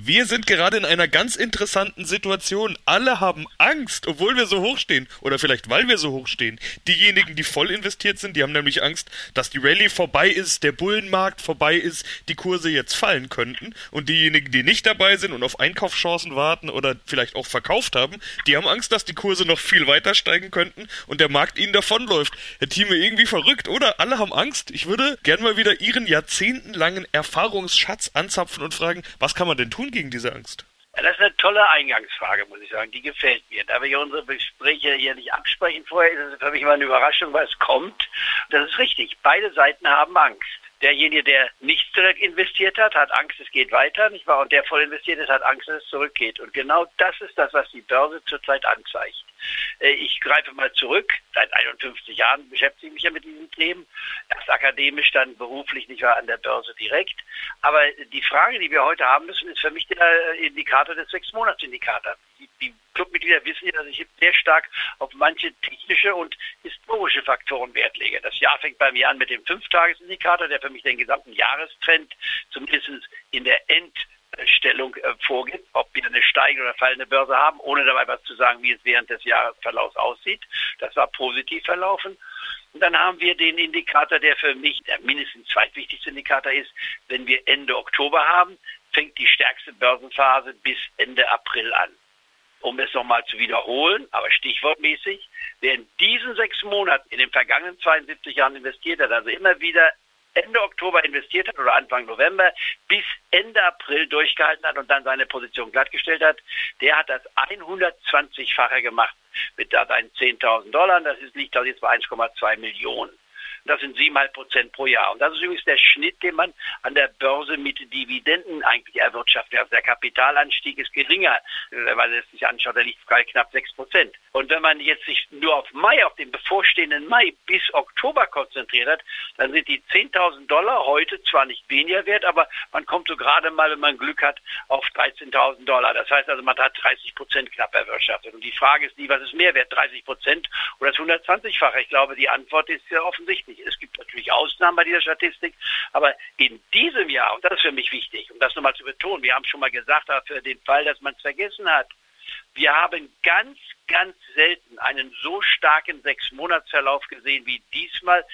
Wir sind gerade in einer ganz interessanten Situation. Alle haben Angst, obwohl wir so hoch stehen. Oder vielleicht weil wir so hoch stehen. Diejenigen, die voll investiert sind, die haben nämlich Angst, dass die Rallye vorbei ist, der Bullenmarkt vorbei ist, die Kurse jetzt fallen könnten. Und diejenigen, die nicht dabei sind und auf Einkaufschancen warten oder vielleicht auch verkauft haben, die haben Angst, dass die Kurse noch viel weiter steigen könnten und der Markt ihnen davonläuft. Herr Thieme, irgendwie verrückt, oder? Alle haben Angst. Ich würde gern mal wieder Ihren jahrzehntelangen Erfahrungsschatz anzapfen und fragen, was kann man denn tun gegen diese Angst? Ja, das ist eine tolle Eingangsfrage, muss ich sagen. Die gefällt mir. Da wir unsere Gespräche hier nicht absprechen vorher, ist es für mich mal eine Überraschung, es kommt. Das ist richtig. Beide Seiten haben Angst. Derjenige, der nicht direkt investiert hat, hat Angst, es geht weiter, nicht wahr? Und der voll investiert ist, hat Angst, dass es zurückgeht. Und genau das ist das, was die Börse zurzeit anzeigt. Äh, ich greife mal zurück. Seit 51 Jahren beschäftige ich mich ja mit diesen Themen. Erst akademisch, dann beruflich, nicht wahr, an der Börse direkt. Aber die Frage, die wir heute haben müssen, ist für mich der Indikator des Sechs-Monats-Indikators. Die, Clubmitglieder wissen ja, dass ich sehr stark auf manche technische und historische Faktoren Wert lege. Das Jahr fängt bei mir an mit dem Fünftagesindikator, der für mich den gesamten Jahrestrend zumindest in der Endstellung äh, vorgibt, ob wir eine steigende oder fallende Börse haben, ohne dabei was zu sagen, wie es während des Jahresverlaufs aussieht. Das war positiv verlaufen. Und dann haben wir den Indikator, der für mich der mindestens zweitwichtigste Indikator ist. Wenn wir Ende Oktober haben, fängt die stärkste Börsenphase bis Ende April an um es nochmal zu wiederholen, aber stichwortmäßig, wer in diesen sechs Monaten in den vergangenen 72 Jahren investiert hat, also immer wieder Ende Oktober investiert hat oder Anfang November bis Ende April durchgehalten hat und dann seine Position glattgestellt hat, der hat das 120-fache gemacht mit seinen 10.000 Dollar. Das liegt jetzt bei 1,2 Millionen. Das sind siebeneinhalb Prozent pro Jahr. Und das ist übrigens der Schnitt, den man an der Börse mit Dividenden eigentlich erwirtschaftet. Also der Kapitalanstieg ist geringer, wenn man es sich anschaut, der liegt bei knapp sechs Prozent. Und wenn man jetzt sich nur auf Mai, auf den bevorstehenden Mai bis Oktober konzentriert hat, dann sind die 10.000 Dollar heute zwar nicht weniger wert, aber man kommt so gerade mal, wenn man Glück hat, auf 13.000 Dollar. Das heißt also, man hat 30 Prozent knapp erwirtschaftet. Und die Frage ist nie, was ist mehr wert, 30 Prozent oder das 120-fache? Ich glaube, die Antwort ist ja offensichtlich. Es gibt natürlich Ausnahmen bei dieser Statistik, aber in diesem Jahr, und das ist für mich wichtig, um das nochmal zu betonen, wir haben schon mal gesagt, aber für den Fall, dass man es vergessen hat, wir haben ganz, ganz selten einen so starken Sechsmonatsverlauf gesehen wie diesmal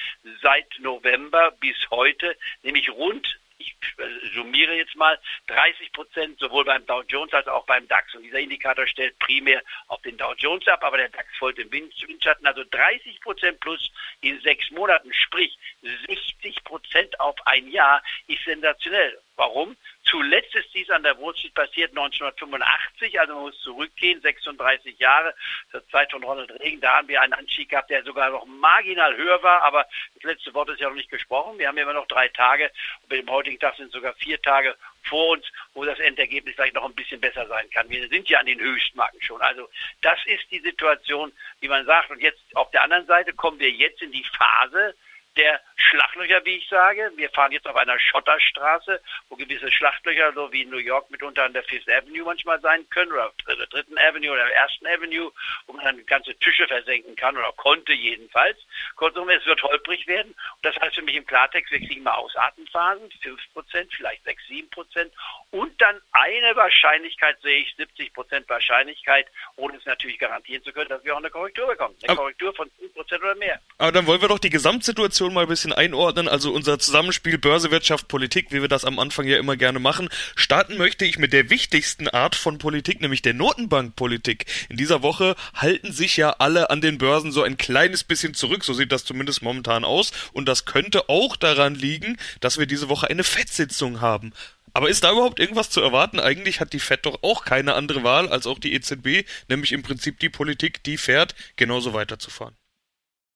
seit November bis heute, nämlich rund ich summiere jetzt mal, 30 Prozent sowohl beim Dow Jones als auch beim DAX. Und dieser Indikator stellt primär auf den Dow Jones ab, aber der DAX folgt im Windschatten. Also 30 Prozent plus in sechs Monaten, sprich 60 Prozent auf ein Jahr, ist sensationell. Warum? Zuletzt ist dies an der Wall Street passiert 1985, also man muss zurückgehen, 36 Jahre zur Zeit von Ronald Reagan. Da haben wir einen Anstieg gehabt, der sogar noch marginal höher war, aber das letzte Wort ist ja noch nicht gesprochen. Wir haben immer noch drei Tage und mit dem heutigen Tag sind sogar vier Tage vor uns, wo das Endergebnis vielleicht noch ein bisschen besser sein kann. Wir sind ja an den Höchstmarken schon. Also das ist die Situation, wie man sagt. Und jetzt auf der anderen Seite kommen wir jetzt in die Phase, der Schlachtlöcher, wie ich sage. Wir fahren jetzt auf einer Schotterstraße, wo gewisse Schlachtlöcher, so wie in New York mitunter an der Fifth Avenue manchmal sein können oder auf der Dritten Avenue oder der Ersten Avenue, wo man dann ganze Tische versenken kann oder konnte jedenfalls. Kurzum, es wird holprig werden. Und das heißt für mich im Klartext, wir kriegen mal Ausatemphasen, 5%, vielleicht 6, 7% und dann eine Wahrscheinlichkeit, sehe ich, 70% Wahrscheinlichkeit, ohne es natürlich garantieren zu können, dass wir auch eine Korrektur bekommen. Eine Korrektur von 10% oder mehr. Aber dann wollen wir doch die Gesamtsituation mal ein bisschen einordnen. Also unser Zusammenspiel Börse, Wirtschaft, Politik, wie wir das am Anfang ja immer gerne machen. Starten möchte ich mit der wichtigsten Art von Politik, nämlich der Notenbankpolitik. In dieser Woche halten sich ja alle an den Börsen so ein kleines bisschen zurück. So sieht das zumindest momentan aus. Und das könnte auch daran liegen, dass wir diese Woche eine Fettsitzung haben. Aber ist da überhaupt irgendwas zu erwarten? Eigentlich hat die Fed doch auch keine andere Wahl als auch die EZB, nämlich im Prinzip die Politik, die fährt, genauso weiterzufahren.